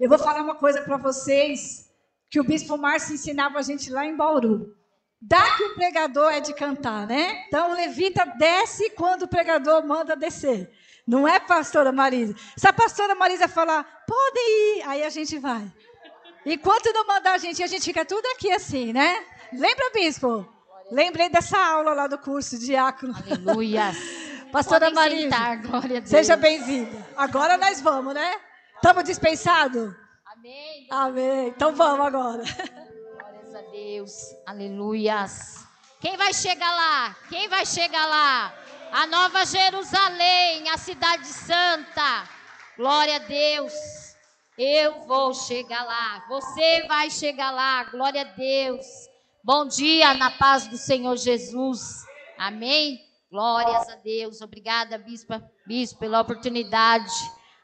Eu vou falar uma coisa para vocês que o bispo Márcio ensinava a gente lá em Bauru. Dá que o pregador é de cantar, né? Então o levita desce quando o pregador manda descer. Não é pastora Marisa. Se a pastora Marisa falar, pode ir, aí a gente vai. Enquanto não mandar a gente, a gente fica tudo aqui assim, né? Lembra, bispo? Lembrei dessa aula lá do curso de diácono. Aleluia. Pastora Marisa, sentar, glória a Deus. seja bem-vinda. Agora nós vamos, né? Estamos dispensados? Amém. Amém. Então vamos agora. Glórias a Deus. Aleluias. Quem vai chegar lá? Quem vai chegar lá? A Nova Jerusalém, a cidade santa. Glória a Deus. Eu vou chegar lá. Você vai chegar lá. Glória a Deus. Bom dia na paz do Senhor Jesus. Amém. Glórias a Deus. Obrigada, bispa, bispo, pela oportunidade.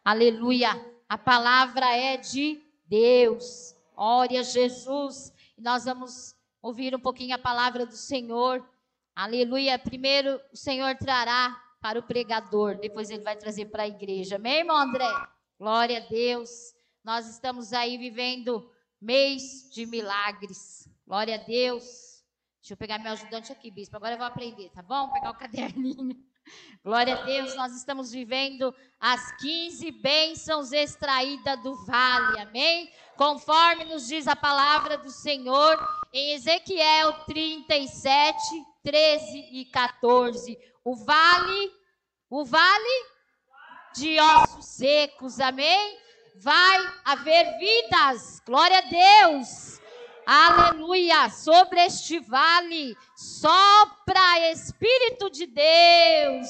Aleluia. A palavra é de Deus. Glória a Jesus. E nós vamos ouvir um pouquinho a palavra do Senhor. Aleluia. Primeiro o Senhor trará para o pregador, depois ele vai trazer para a igreja. Amém, irmão André? Glória a Deus. Nós estamos aí vivendo mês de milagres. Glória a Deus. Deixa eu pegar meu ajudante aqui, bispo. Agora eu vou aprender, tá bom? Vou pegar o caderninho. Glória a Deus, nós estamos vivendo as 15 bênçãos extraídas do vale, amém? Conforme nos diz a palavra do Senhor em Ezequiel 37, 13 e 14. O vale, o vale de ossos secos, amém? Vai haver vidas, glória a Deus. Aleluia, sobre este vale sopra Espírito de Deus.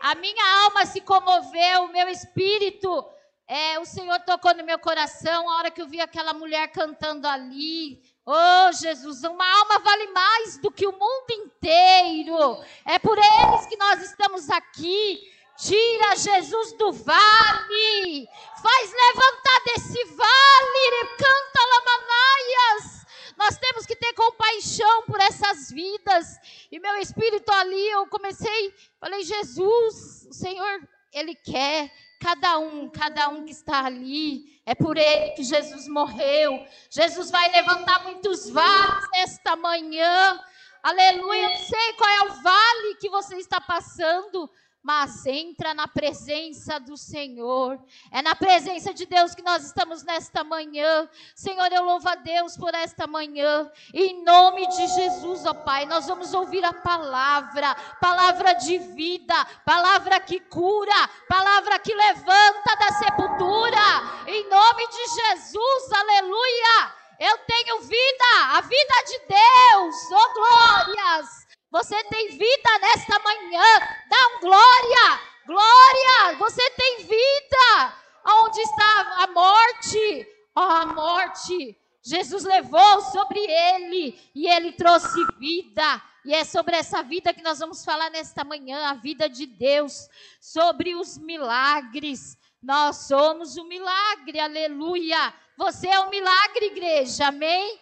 A minha alma se comoveu, o meu espírito, é, o Senhor tocou no meu coração a hora que eu vi aquela mulher cantando ali. Oh, Jesus, uma alma vale mais do que o mundo inteiro. É por eles que nós estamos aqui. Tira Jesus do vale. Faz levantar desse vale. Canta lamanaias. Nós temos que ter compaixão por essas vidas. E meu espírito ali, eu comecei, falei, Jesus, o Senhor, Ele quer cada um, cada um que está ali. É por ele que Jesus morreu. Jesus vai levantar muitos vales nesta manhã. Aleluia. Não sei qual é o vale que você está passando, mas entra na presença do Senhor. É na presença de Deus que nós estamos nesta manhã. Senhor, eu louvo a Deus por esta manhã. Em nome de Jesus, ó Pai, nós vamos ouvir a palavra, palavra de vida, palavra que cura, palavra que levanta da sepultura. Em nome de Jesus, aleluia. Eu tenho vida, a vida de Deus, oh glórias. Você tem vida nesta manhã. Dá um glória. Glória. Você tem vida. Onde está a morte? Oh, a morte. Jesus levou sobre ele e ele trouxe vida. E é sobre essa vida que nós vamos falar nesta manhã, a vida de Deus, sobre os milagres. Nós somos um milagre, aleluia. Você é um milagre, igreja, amém?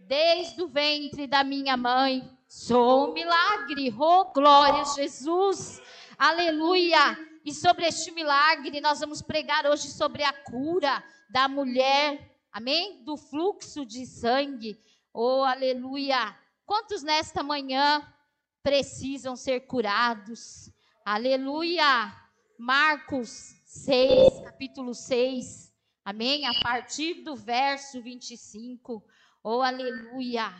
Desde o ventre da minha mãe, Sou um milagre. Oh, glória a Jesus. Aleluia. E sobre este milagre, nós vamos pregar hoje sobre a cura da mulher. Amém? Do fluxo de sangue. Oh, aleluia. Quantos nesta manhã precisam ser curados? Aleluia. Marcos 6, capítulo 6. Amém? A partir do verso 25. Oh, aleluia.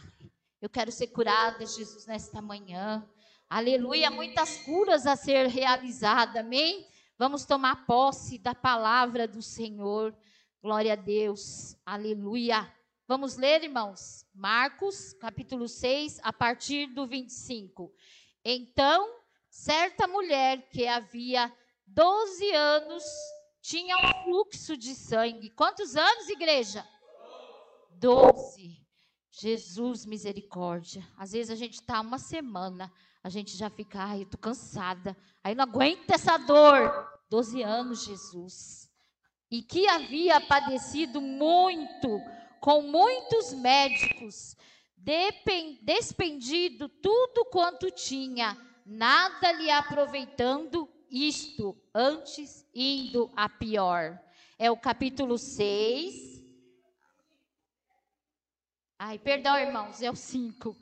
Eu quero ser curada, Jesus, nesta manhã. Aleluia, muitas curas a ser realizadas, amém? Vamos tomar posse da palavra do Senhor. Glória a Deus. Aleluia. Vamos ler, irmãos? Marcos, capítulo 6, a partir do 25. Então, certa mulher que havia 12 anos tinha um fluxo de sangue. Quantos anos, igreja? Doze. Jesus, misericórdia. Às vezes a gente está uma semana, a gente já fica, ai, tô cansada. Aí não aguenta essa dor. Doze anos, Jesus. E que havia padecido muito, com muitos médicos, despendido tudo quanto tinha, nada lhe aproveitando isto, antes indo a pior. é o capítulo 6. Ai, perdão, irmãos, é o 5.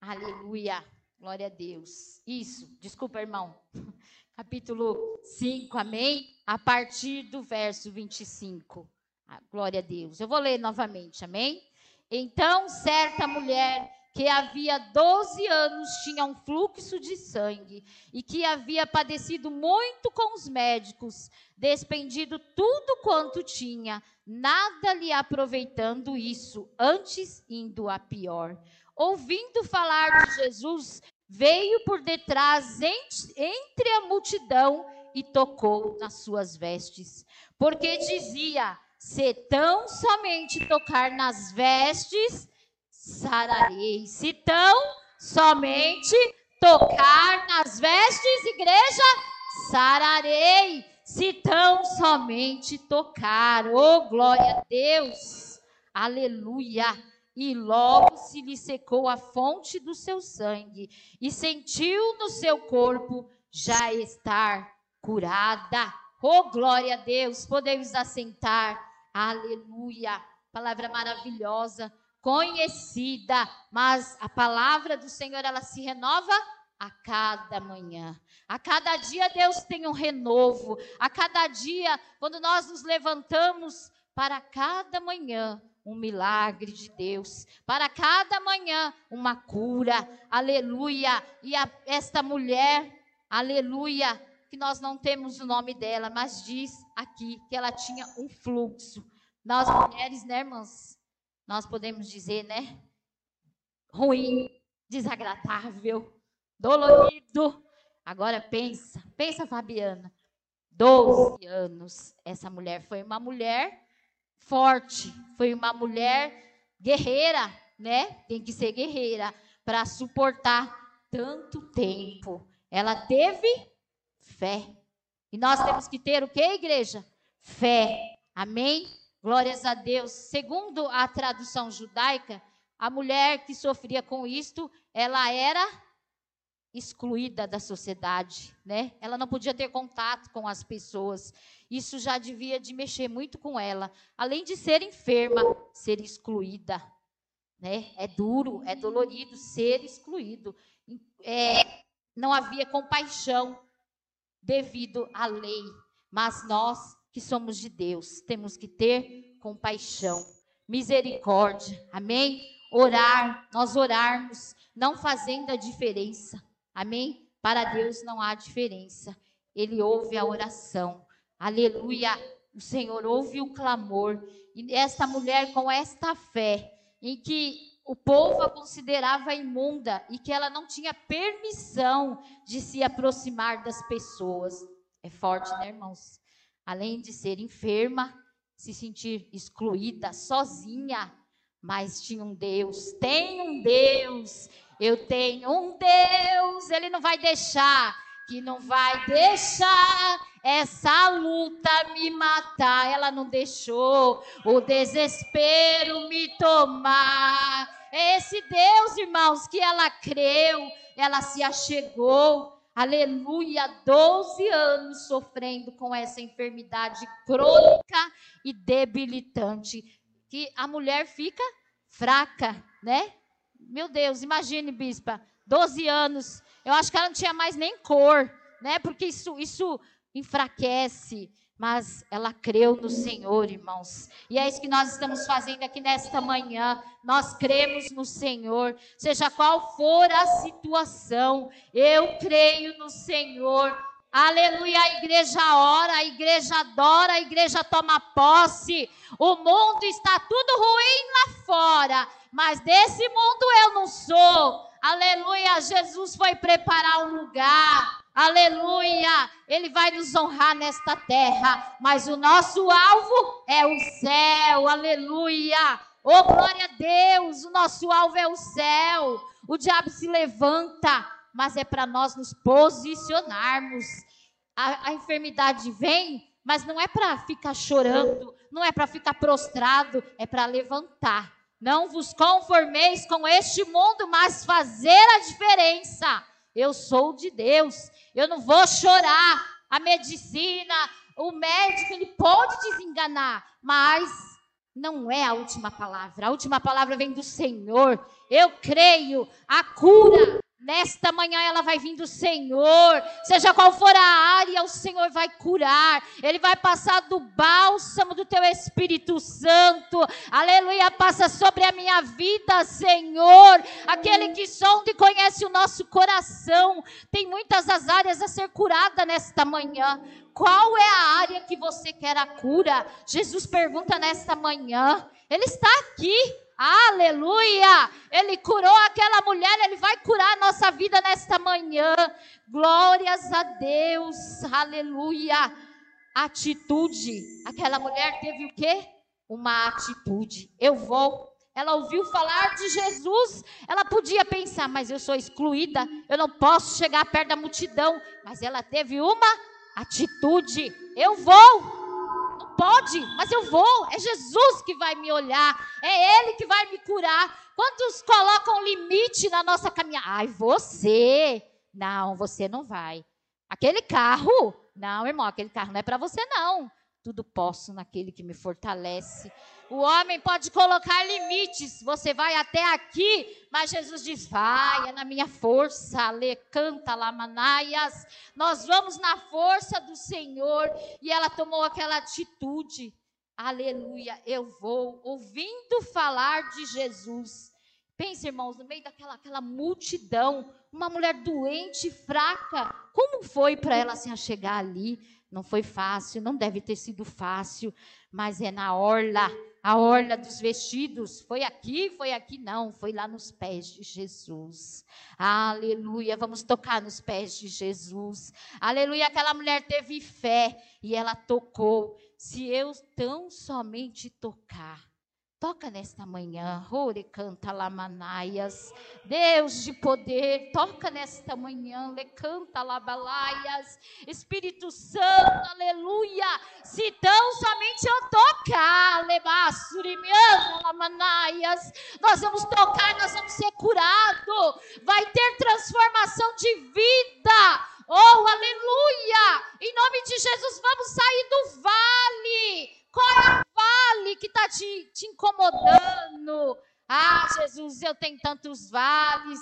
Aleluia. Glória a Deus. Isso, desculpa, irmão. Capítulo 5, amém? A partir do verso 25. Ah, glória a Deus. Eu vou ler novamente, amém? Então, certa mulher que havia 12 anos tinha um fluxo de sangue e que havia padecido muito com os médicos, despendido tudo quanto tinha, nada lhe aproveitando isso, antes indo a pior. Ouvindo falar de Jesus, veio por detrás entre a multidão e tocou nas suas vestes, porque dizia: se tão somente tocar nas vestes, sararei. Se tão somente tocar nas vestes, igreja, sararei. Se tão somente tocar, oh glória a Deus, aleluia e logo se lhe secou a fonte do seu sangue, e sentiu no seu corpo já estar curada. Oh, glória a Deus! Podemos assentar. Aleluia! Palavra maravilhosa, conhecida, mas a palavra do Senhor ela se renova a cada manhã. A cada dia Deus tem um renovo. A cada dia, quando nós nos levantamos para cada manhã, um milagre de Deus. Para cada manhã, uma cura. Aleluia. E a, esta mulher, aleluia, que nós não temos o nome dela, mas diz aqui que ela tinha um fluxo. Nós mulheres, né, irmãs? Nós podemos dizer, né? Ruim, desagradável, dolorido. Agora pensa, pensa, Fabiana. 12 anos. Essa mulher foi uma mulher forte, foi uma mulher guerreira, né? Tem que ser guerreira para suportar tanto tempo. Ela teve fé. E nós temos que ter o que, igreja? Fé. Amém? Glórias a Deus. Segundo a tradução judaica, a mulher que sofria com isto, ela era excluída da sociedade, né? Ela não podia ter contato com as pessoas. Isso já devia de mexer muito com ela. Além de ser enferma, ser excluída, né? É duro, é dolorido ser excluído. É, não havia compaixão devido à lei, mas nós que somos de Deus temos que ter compaixão, misericórdia. Amém? Orar, nós orarmos, não fazendo a diferença Amém? Para Deus não há diferença. Ele ouve a oração. Aleluia. O Senhor ouve o clamor. E esta mulher, com esta fé, em que o povo a considerava imunda e que ela não tinha permissão de se aproximar das pessoas. É forte, né, irmãos? Além de ser enferma, se sentir excluída, sozinha, mas tinha um Deus, tem um Deus eu tenho um Deus, Ele não vai deixar, que não vai deixar essa luta me matar. Ela não deixou o desespero me tomar. É esse Deus, irmãos, que ela creu, ela se achegou. Aleluia, 12 anos sofrendo com essa enfermidade crônica e debilitante. Que a mulher fica fraca, né? Meu Deus, imagine, bispa, 12 anos. Eu acho que ela não tinha mais nem cor, né? Porque isso, isso enfraquece. Mas ela creu no Senhor, irmãos. E é isso que nós estamos fazendo aqui nesta manhã. Nós cremos no Senhor, seja qual for a situação. Eu creio no Senhor. Aleluia, a igreja ora, a igreja adora, a igreja toma posse. O mundo está tudo ruim lá fora, mas desse mundo eu não sou. Aleluia, Jesus foi preparar um lugar. Aleluia, Ele vai nos honrar nesta terra, mas o nosso alvo é o céu. Aleluia. Oh, glória a Deus, o nosso alvo é o céu. O diabo se levanta, mas é para nós nos posicionarmos. A, a enfermidade vem, mas não é para ficar chorando, não é para ficar prostrado, é para levantar não vos conformeis com este mundo, mas fazer a diferença. Eu sou de Deus. Eu não vou chorar. A medicina, o médico ele pode desenganar, mas não é a última palavra. A última palavra vem do Senhor. Eu creio, a cura Nesta manhã ela vai vir do Senhor, seja qual for a área, o Senhor vai curar, Ele vai passar do bálsamo do Teu Espírito Santo, aleluia, passa sobre a minha vida, Senhor, aquele que sonda e conhece o nosso coração, tem muitas as áreas a ser curada nesta manhã, qual é a área que você quer a cura? Jesus pergunta nesta manhã, Ele está aqui, Aleluia! Ele curou aquela mulher, ele vai curar a nossa vida nesta manhã. Glórias a Deus. Aleluia! Atitude. Aquela mulher teve o quê? Uma atitude. Eu vou. Ela ouviu falar de Jesus. Ela podia pensar, mas eu sou excluída, eu não posso chegar perto da multidão. Mas ela teve uma atitude. Eu vou pode, mas eu vou. É Jesus que vai me olhar, é Ele que vai me curar. Quantos colocam limite na nossa caminhada? Ai, você. Não, você não vai. Aquele carro, não, irmão, aquele carro não é para você, não. Tudo posso naquele que me fortalece. O homem pode colocar limites. Você vai até aqui, mas Jesus diz: vai, é na minha força. Le canta lá, manaias. Nós vamos na força do Senhor. E ela tomou aquela atitude. Aleluia, eu vou ouvindo falar de Jesus. Pense, irmãos, no meio daquela aquela multidão, uma mulher doente, fraca, como foi para ela se chegar ali? Não foi fácil, não deve ter sido fácil, mas é na orla, a orla dos vestidos. Foi aqui, foi aqui, não, foi lá nos pés de Jesus. Aleluia, vamos tocar nos pés de Jesus. Aleluia, aquela mulher teve fé e ela tocou. Se eu tão somente tocar, Toca nesta manhã, Ore canta lamanaias. Deus de poder, toca nesta manhã, le canta labalaias. Espírito Santo, aleluia. Se tão somente eu tocar, lebasurimiana lamanaias, nós vamos tocar, nós vamos ser curados. Vai ter transformação de vida. Oh, aleluia! Em nome de Jesus, vamos sair do vale qual é o vale que está te, te incomodando? Ah, Jesus, eu tenho tantos vales.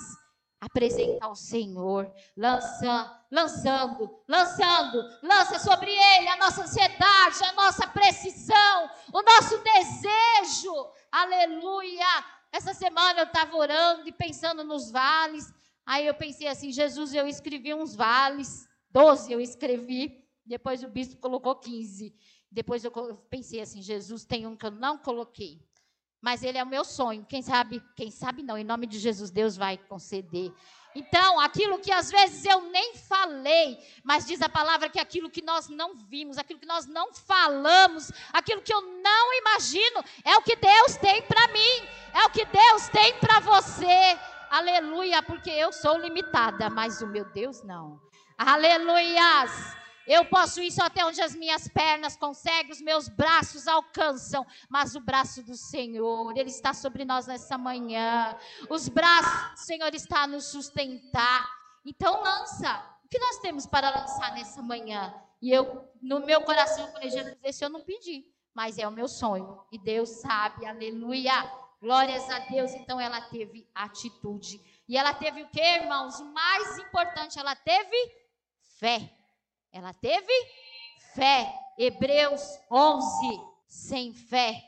Apresenta ao Senhor, lança, lançando, lançando, lança sobre ele a nossa ansiedade, a nossa precisão, o nosso desejo. Aleluia. Essa semana eu estava orando e pensando nos vales. Aí eu pensei assim, Jesus, eu escrevi uns vales, doze eu escrevi, depois o bispo colocou 15. Depois eu pensei assim, Jesus tem um que eu não coloquei. Mas ele é o meu sonho. Quem sabe, quem sabe não, em nome de Jesus, Deus vai conceder. Então, aquilo que às vezes eu nem falei, mas diz a palavra que aquilo que nós não vimos, aquilo que nós não falamos, aquilo que eu não imagino, é o que Deus tem para mim, é o que Deus tem para você. Aleluia, porque eu sou limitada, mas o meu Deus não. Aleluias. Eu posso ir só até onde as minhas pernas conseguem, os meus braços alcançam, mas o braço do Senhor, Ele está sobre nós nessa manhã. Os braços do Senhor está a nos sustentar. Então lança. O que nós temos para lançar nessa manhã? E eu, no meu coração, falei, Jesus, esse eu não pedi, mas é o meu sonho. E Deus sabe, aleluia. Glórias a Deus. Então ela teve atitude. E ela teve o que, irmãos? O mais importante, ela teve fé. Ela teve fé. Hebreus 11. Sem fé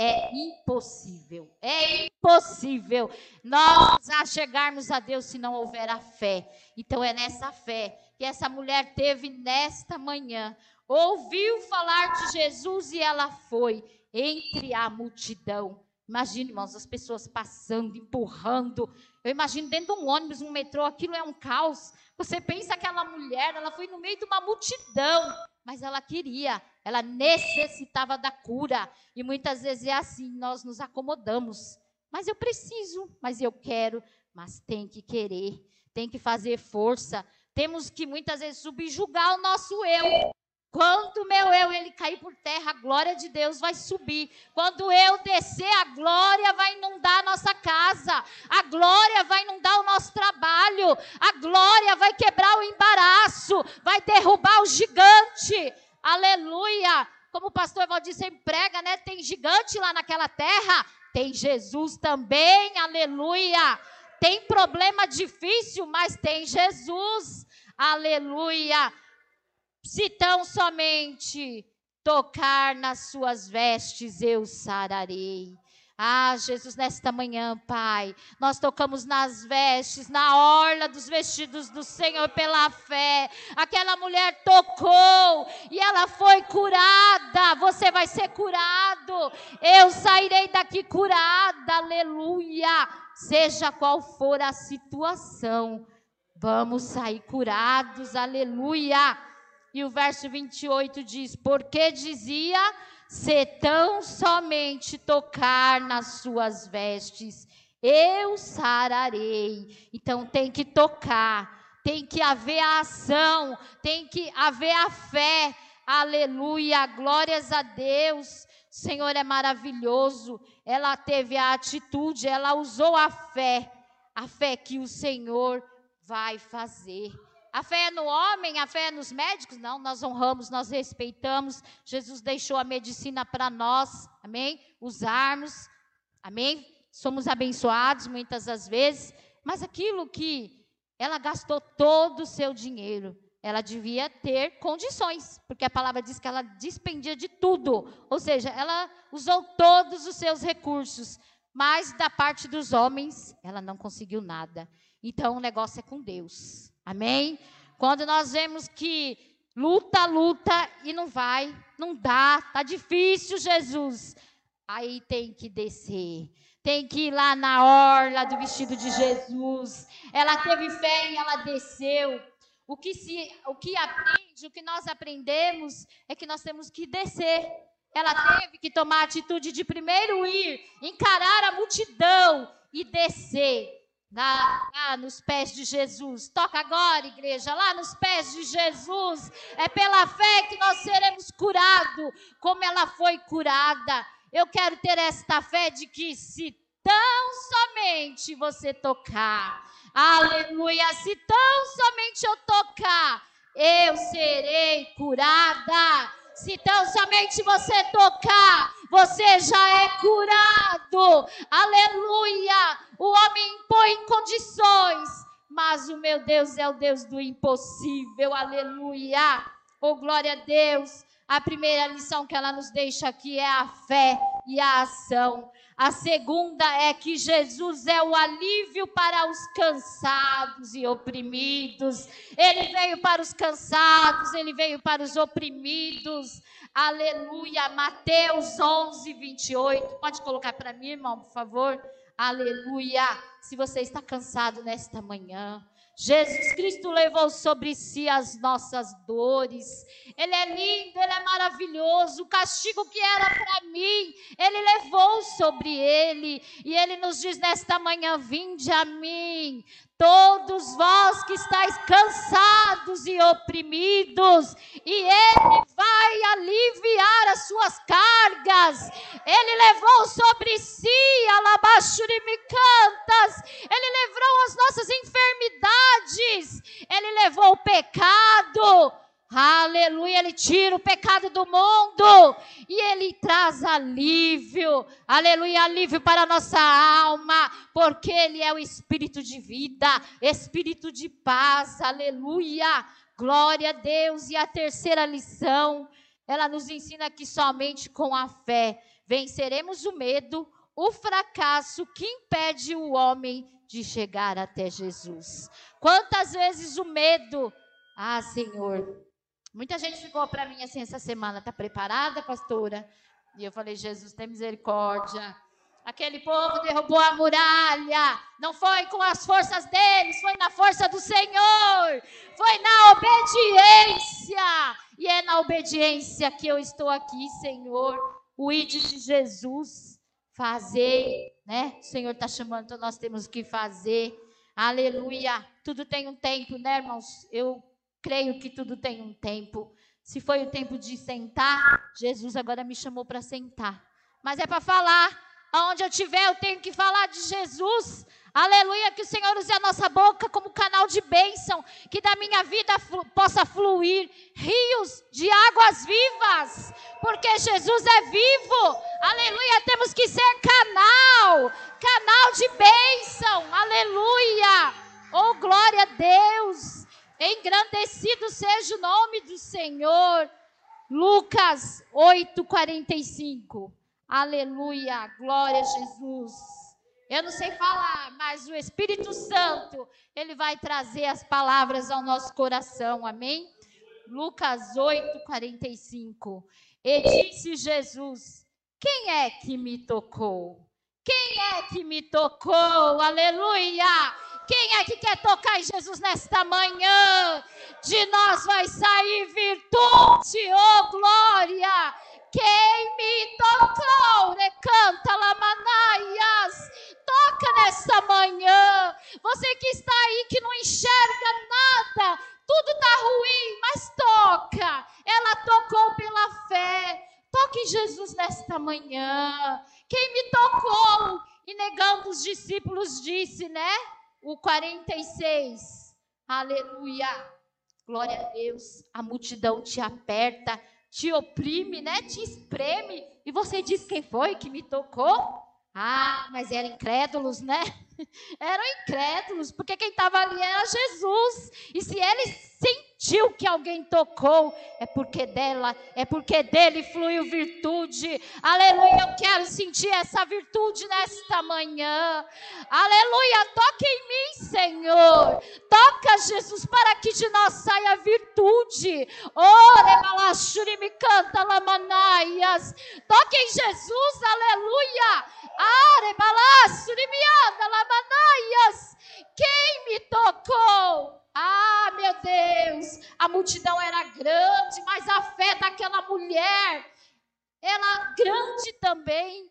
é impossível. É impossível nós chegarmos a Deus se não houver a fé. Então é nessa fé que essa mulher teve nesta manhã. Ouviu falar de Jesus e ela foi entre a multidão. Imagine, irmãos, as pessoas passando, empurrando. Eu imagino dentro de um ônibus, um metrô, aquilo é um caos. Você pensa aquela mulher, ela foi no meio de uma multidão, mas ela queria, ela necessitava da cura. E muitas vezes é assim, nós nos acomodamos. Mas eu preciso, mas eu quero, mas tem que querer, tem que fazer força. Temos que muitas vezes subjugar o nosso eu. Quando meu eu ele cair por terra, a glória de Deus vai subir. Quando eu descer, a glória vai inundar a nossa casa. A glória vai inundar o nosso trabalho. A glória vai quebrar o embaraço, vai derrubar o gigante. Aleluia! Como o pastor Valdir sempre prega, né? Tem gigante lá naquela terra. Tem Jesus também. Aleluia! Tem problema difícil, mas tem Jesus. Aleluia! Se tão somente tocar nas suas vestes, eu sararei. Ah, Jesus, nesta manhã, Pai, nós tocamos nas vestes, na orla dos vestidos do Senhor pela fé. Aquela mulher tocou e ela foi curada. Você vai ser curado. Eu sairei daqui curada. Aleluia. Seja qual for a situação, vamos sair curados. Aleluia. E o verso 28 diz: Porque dizia se tão somente tocar nas suas vestes, eu sararei. Então tem que tocar, tem que haver a ação, tem que haver a fé. Aleluia, glórias a Deus. O Senhor é maravilhoso. Ela teve a atitude, ela usou a fé, a fé que o Senhor vai fazer. A fé é no homem, a fé é nos médicos? Não, nós honramos, nós respeitamos. Jesus deixou a medicina para nós, amém? Usarmos, amém? Somos abençoados muitas das vezes, mas aquilo que ela gastou todo o seu dinheiro, ela devia ter condições, porque a palavra diz que ela dispendia de tudo, ou seja, ela usou todos os seus recursos, mas da parte dos homens, ela não conseguiu nada. Então o negócio é com Deus. Amém? Quando nós vemos que luta, luta e não vai, não dá, tá difícil, Jesus. Aí tem que descer. Tem que ir lá na orla do vestido de Jesus. Ela teve fé e ela desceu. O que se, o que aprende, o que nós aprendemos é que nós temos que descer. Ela teve que tomar a atitude de primeiro ir, encarar a multidão e descer. Lá, lá, nos pés de Jesus. Toca agora, igreja, lá nos pés de Jesus. É pela fé que nós seremos curados, como ela foi curada. Eu quero ter esta fé de que se tão somente você tocar, aleluia, se tão somente eu tocar, eu serei curada. Se tão somente você tocar, você já é curado. Aleluia! O homem impõe condições, mas o meu Deus é o Deus do impossível. Aleluia! Oh, glória a Deus! A primeira lição que ela nos deixa aqui é a fé e a ação. A segunda é que Jesus é o alívio para os cansados e oprimidos. Ele veio para os cansados, ele veio para os oprimidos. Aleluia. Mateus 11, 28. Pode colocar para mim, irmão, por favor? Aleluia. Se você está cansado nesta manhã, Jesus Cristo levou sobre si as nossas dores. Ele é lindo, ele é maravilhoso. O castigo que era para mim, ele levou sobre ele. E ele nos diz nesta manhã: Vinde a mim, todos vós que estáis cansados e oprimidos, e Ele vai aliviar as suas cargas. Ele levou sobre si, cantas. Ele levou as nossas enfermidades, Ele levou o pecado, Aleluia, ele tira o pecado do mundo e ele traz alívio. Aleluia, alívio para a nossa alma, porque ele é o espírito de vida, espírito de paz. Aleluia. Glória a Deus. E a terceira lição, ela nos ensina que somente com a fé venceremos o medo, o fracasso que impede o homem de chegar até Jesus. Quantas vezes o medo, ah, Senhor, Muita gente ficou para mim assim essa semana, tá preparada, pastora? E eu falei, Jesus, tem misericórdia. Aquele povo derrubou a muralha. Não foi com as forças deles, foi na força do Senhor. Foi na obediência. E é na obediência que eu estou aqui, Senhor. O id de Jesus. Fazer, né? O Senhor está chamando, então nós temos que fazer. Aleluia. Tudo tem um tempo, né, irmãos? Eu Creio que tudo tem um tempo. Se foi o tempo de sentar, Jesus agora me chamou para sentar. Mas é para falar. Aonde eu estiver, eu tenho que falar de Jesus. Aleluia, que o Senhor use a nossa boca como canal de bênção, que da minha vida flu possa fluir rios de águas vivas, porque Jesus é vivo. Aleluia, temos que ser canal, canal de bênção. Aleluia. Oh, glória a Deus. Engrandecido seja o nome do Senhor. Lucas 8:45. Aleluia, glória a Jesus. Eu não sei falar, mas o Espírito Santo, ele vai trazer as palavras ao nosso coração. Amém? Lucas 8, 45. E disse Jesus: Quem é que me tocou? Quem é que me tocou? Aleluia! Quem é que quer tocar em Jesus nesta manhã? De nós vai sair virtude, oh glória! Quem me tocou? Recanta lamanaias. Toca nesta manhã. Você que está aí que não enxerga nada, tudo está ruim, mas toca. Ela tocou pela fé. Toque em Jesus nesta manhã. Quem me tocou? E negando os discípulos disse, né? O 46. Aleluia. Glória a Deus. A multidão te aperta te oprime, né? Te espreme. E você diz quem foi que me tocou? Ah, mas eram incrédulos, né? Eram incrédulos, porque quem estava ali era Jesus. E se eles sentiu que alguém tocou, é porque dela, é porque dele fluiu virtude. Aleluia, eu quero sentir essa virtude nesta manhã. Aleluia, toque em mim, Senhor. Toca, Jesus, para que de nós saia virtude. Ore, me canta, lamanaias. Toque em Jesus, aleluia. Are, me anda, lamanaias. Quem me tocou? Ah, meu Deus, a multidão era grande, mas a fé daquela mulher era grande também.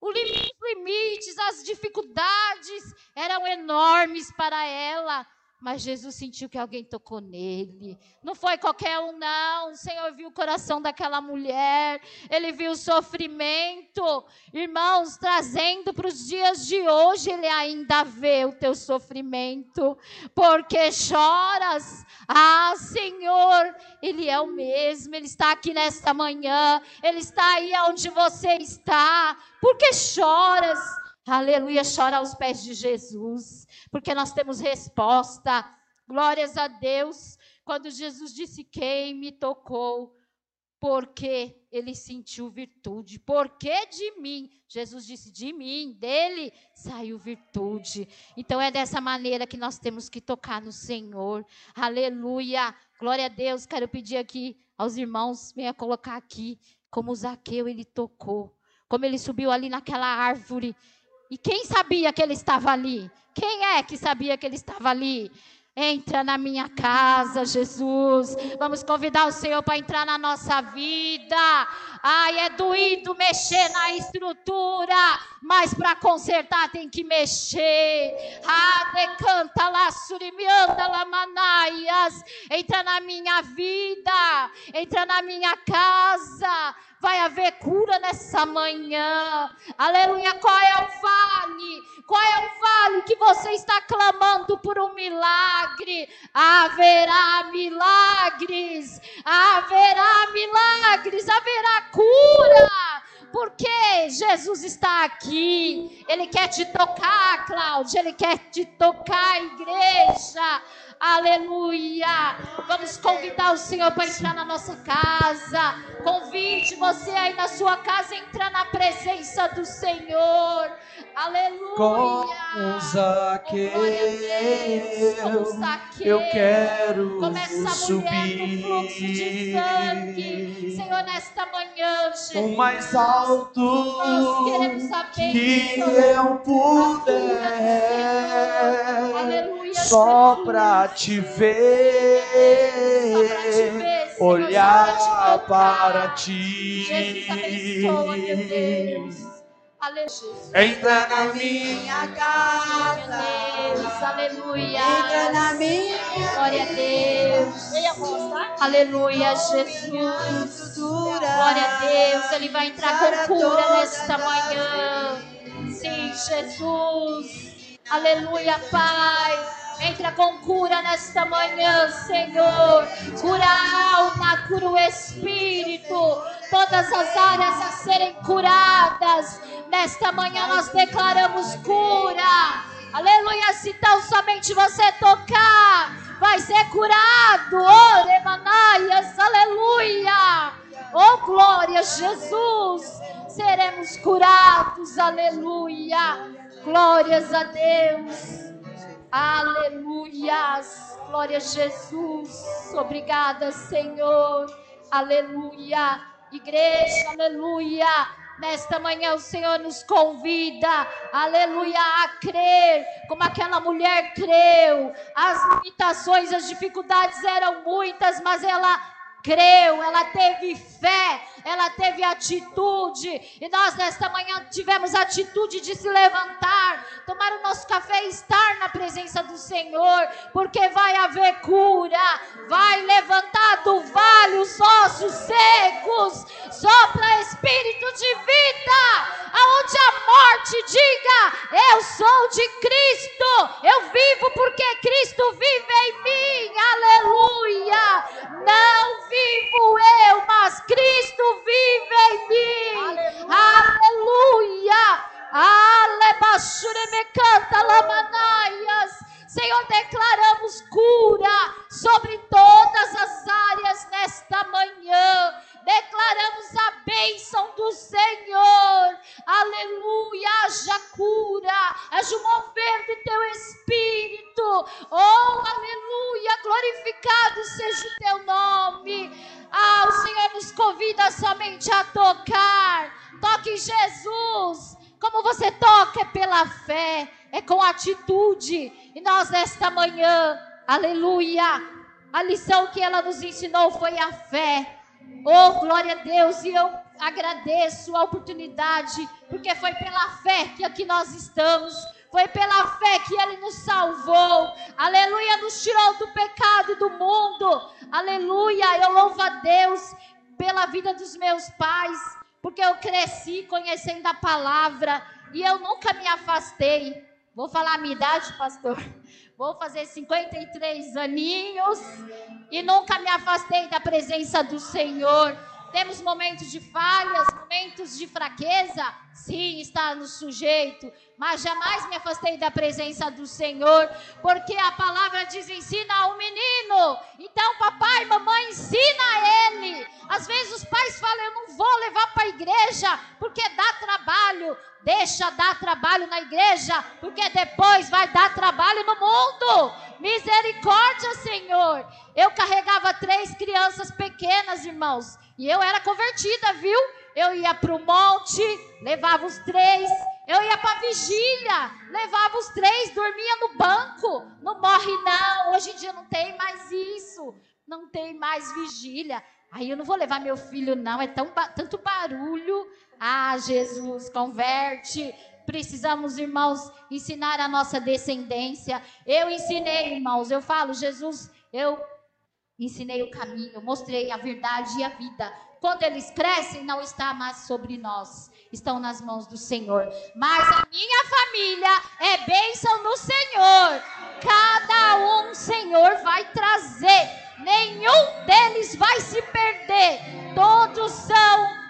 Os limites, as dificuldades eram enormes para ela. Mas Jesus sentiu que alguém tocou nele. Não foi qualquer um, não. O Senhor viu o coração daquela mulher. Ele viu o sofrimento. Irmãos, trazendo para os dias de hoje, Ele ainda vê o teu sofrimento. Porque choras. Ah, Senhor, Ele é o mesmo. Ele está aqui nesta manhã. Ele está aí onde você está. Porque choras. Aleluia, chora aos pés de Jesus porque nós temos resposta. Glórias a Deus. Quando Jesus disse: Quem me tocou? Porque ele sentiu virtude. Porque de mim? Jesus disse: De mim, dele saiu virtude. Então é dessa maneira que nós temos que tocar no Senhor. Aleluia. Glória a Deus. Quero pedir aqui aos irmãos, venha colocar aqui como Zaqueu ele tocou. Como ele subiu ali naquela árvore. E quem sabia que ele estava ali? Quem é que sabia que ele estava ali? Entra na minha casa, Jesus. Vamos convidar o Senhor para entrar na nossa vida. Ai, é doído mexer na estrutura, mas para consertar tem que mexer. Ah, decanta lá, surimianda lá, manaias. Entra na minha vida, entra na minha casa. Vai haver cura nessa manhã. Aleluia. Qual é o vale? Qual é o vale que você está clamando por um milagre? Haverá milagres. Haverá milagres. Haverá cura. Porque Jesus está aqui. Ele quer te tocar, Cláudia. Ele quer te tocar, igreja. Aleluia. Vamos convidar o Senhor para entrar na nossa casa. Convide você aí na sua casa a entrar na presença do Senhor. Aleluia. Com Zaqueu, eu quero Começa subir. fluxo de sangue. Senhor, nesta manhã, Jesus. O mais alto Nós queremos saber, que Senhor, eu puder. Aleluia, Só pra te Só pra te ver, olhar para ti. Entra na minha casa. Aleluia. Entra na minha Glória a Deus. Aleluia, Jesus. Glória a Deus. Ele vai entrar com cura nesta manhã. Jesus. Aleluia, Pai. Entra com cura nesta manhã, Senhor. Cura a alma, cura o espírito. Todas as áreas a serem curadas. Nesta manhã nós declaramos cura. Aleluia. Se tão somente você tocar, vai ser curado. Oh, Remanaias. Aleluia. Oh, glória Jesus. Seremos curados. Aleluia. Glórias a Deus. Aleluias. Glória a Jesus. Obrigada, Senhor. Aleluia. Igreja, aleluia. Nesta manhã o Senhor nos convida, aleluia, a crer, como aquela mulher creu. As limitações, as dificuldades eram muitas, mas ela creu, ela teve fé, ela teve atitude. E nós nesta manhã tivemos atitude de se levantar, tomar o nosso café e estar na presença do Senhor, porque vai haver cura, vai levantar do vale os ossos secos, sopra espírito de vida, aonde a morte diga: Eu sou de Cristo, eu vivo porque aleluia, a lição que ela nos ensinou foi a fé. Oh, glória a Deus, e eu agradeço a oportunidade, porque foi pela fé que aqui nós estamos. Foi pela fé que Ele nos salvou. Aleluia, nos tirou do pecado do mundo. Aleluia, eu louvo a Deus pela vida dos meus pais, porque eu cresci conhecendo a palavra e eu nunca me afastei. Vou falar a minha idade, pastor. Vou fazer 53 aninhos e nunca me afastei da presença do Senhor. Temos momentos de falhas, momentos de fraqueza, sim, está no sujeito, mas jamais me afastei da presença do Senhor, porque a palavra diz: ensina ao menino. Então, papai, mamãe, ensina a ele. Às vezes os pais falam: eu não vou levar para a igreja, porque dá trabalho. Deixa dar trabalho na igreja, porque depois vai dar trabalho no mundo. Misericórdia, Senhor. Eu carregava três crianças pequenas, irmãos. E eu era convertida, viu? Eu ia para o monte, levava os três. Eu ia para vigília, levava os três, dormia no banco. Não morre não, hoje em dia não tem mais isso. Não tem mais vigília. Aí eu não vou levar meu filho não, é tão, tanto barulho. Ah, Jesus, converte. Precisamos, irmãos, ensinar a nossa descendência. Eu ensinei, irmãos, eu falo, Jesus, eu ensinei o caminho, mostrei a verdade e a vida. Quando eles crescem, não está mais sobre nós, estão nas mãos do Senhor. Mas a minha família é bênção do Senhor. Cada um, Senhor, vai trazer. Nenhum deles vai se perder. Todos são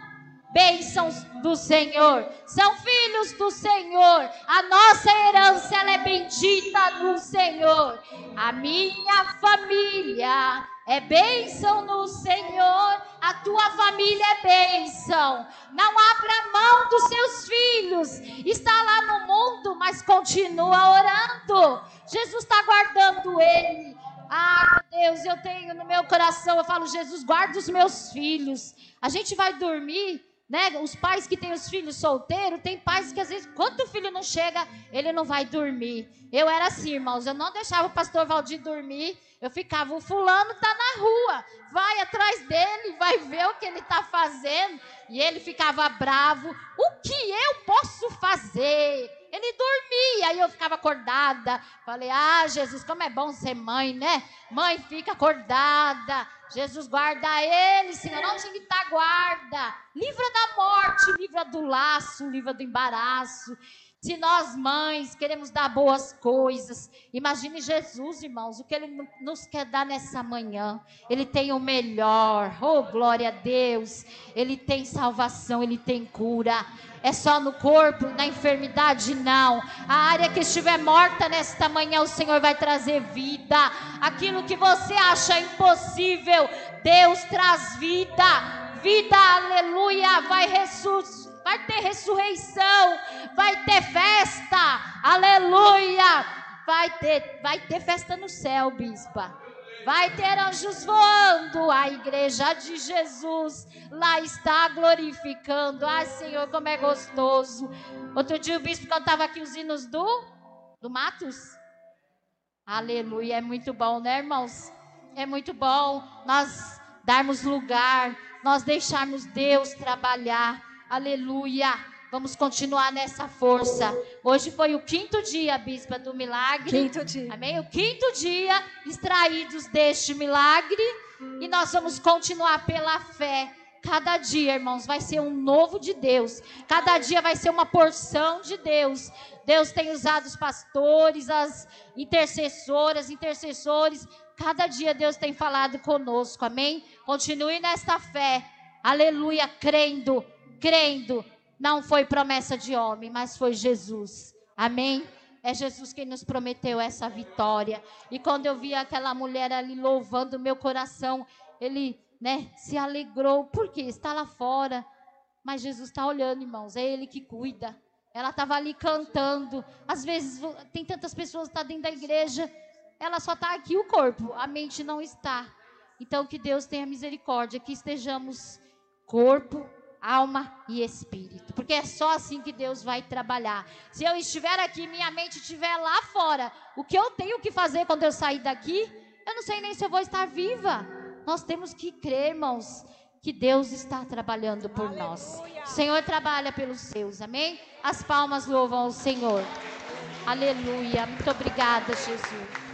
bênçãos do Senhor, são filhos do Senhor. A nossa herança ela é bendita no Senhor. A minha família é bênção no Senhor, a tua família é bênção. Não abra mão dos seus filhos. Está lá no mundo, mas continua orando. Jesus está guardando ele. Ah, Deus, eu tenho no meu coração, eu falo, Jesus, guarda os meus filhos. A gente vai dormir né? Os pais que têm os filhos solteiros, tem pais que às vezes, quando o filho não chega, ele não vai dormir. Eu era assim, irmãos, eu não deixava o pastor Valdir dormir. Eu ficava, o fulano tá na rua, vai atrás dele, vai ver o que ele tá fazendo. E ele ficava bravo. O que eu posso fazer? Ele dormia e eu ficava acordada. Falei, ah, Jesus, como é bom ser mãe, né? Mãe fica acordada. Jesus guarda ele, Senhor, onde ele está, guarda. Livra da morte, livra do laço, livra do embaraço. Se nós, mães, queremos dar boas coisas, imagine Jesus, irmãos, o que Ele nos quer dar nessa manhã. Ele tem o melhor, oh glória a Deus. Ele tem salvação, Ele tem cura. É só no corpo, na enfermidade? Não. A área que estiver morta nesta manhã, o Senhor vai trazer vida. Aquilo que você acha impossível, Deus traz vida. Vida, aleluia, vai ressuscitar vai ter ressurreição, vai ter festa, aleluia, vai ter, vai ter festa no céu, bispa. Vai ter anjos voando, a igreja de Jesus lá está glorificando. Ai, Senhor, como é gostoso. Outro dia o bispo cantava aqui os hinos do, do Matos. Aleluia, é muito bom, né, irmãos? É muito bom nós darmos lugar, nós deixarmos Deus trabalhar. Aleluia. Vamos continuar nessa força. Hoje foi o quinto dia, bispa, do milagre. Quinto dia. Amém? O quinto dia extraídos deste milagre. E nós vamos continuar pela fé. Cada dia, irmãos, vai ser um novo de Deus. Cada dia vai ser uma porção de Deus. Deus tem usado os pastores, as intercessoras, intercessores. Cada dia Deus tem falado conosco. Amém? Continue nesta fé. Aleluia, crendo crendo, não foi promessa de homem, mas foi Jesus. Amém? É Jesus quem nos prometeu essa vitória. E quando eu vi aquela mulher ali louvando, meu coração, ele, né, se alegrou. Por quê? Está lá fora. Mas Jesus está olhando, irmãos. É Ele que cuida. Ela estava ali cantando. Às vezes tem tantas pessoas que estão tá dentro da igreja. Ela só está aqui o corpo, a mente não está. Então que Deus tenha misericórdia, que estejamos corpo, alma e espírito. Porque é só assim que Deus vai trabalhar. Se eu estiver aqui, minha mente estiver lá fora, o que eu tenho que fazer quando eu sair daqui, eu não sei nem se eu vou estar viva. Nós temos que crer, irmãos, que Deus está trabalhando por Aleluia. nós. O Senhor trabalha pelos seus, amém? As palmas louvam o Senhor. Aleluia. Muito obrigada, Jesus.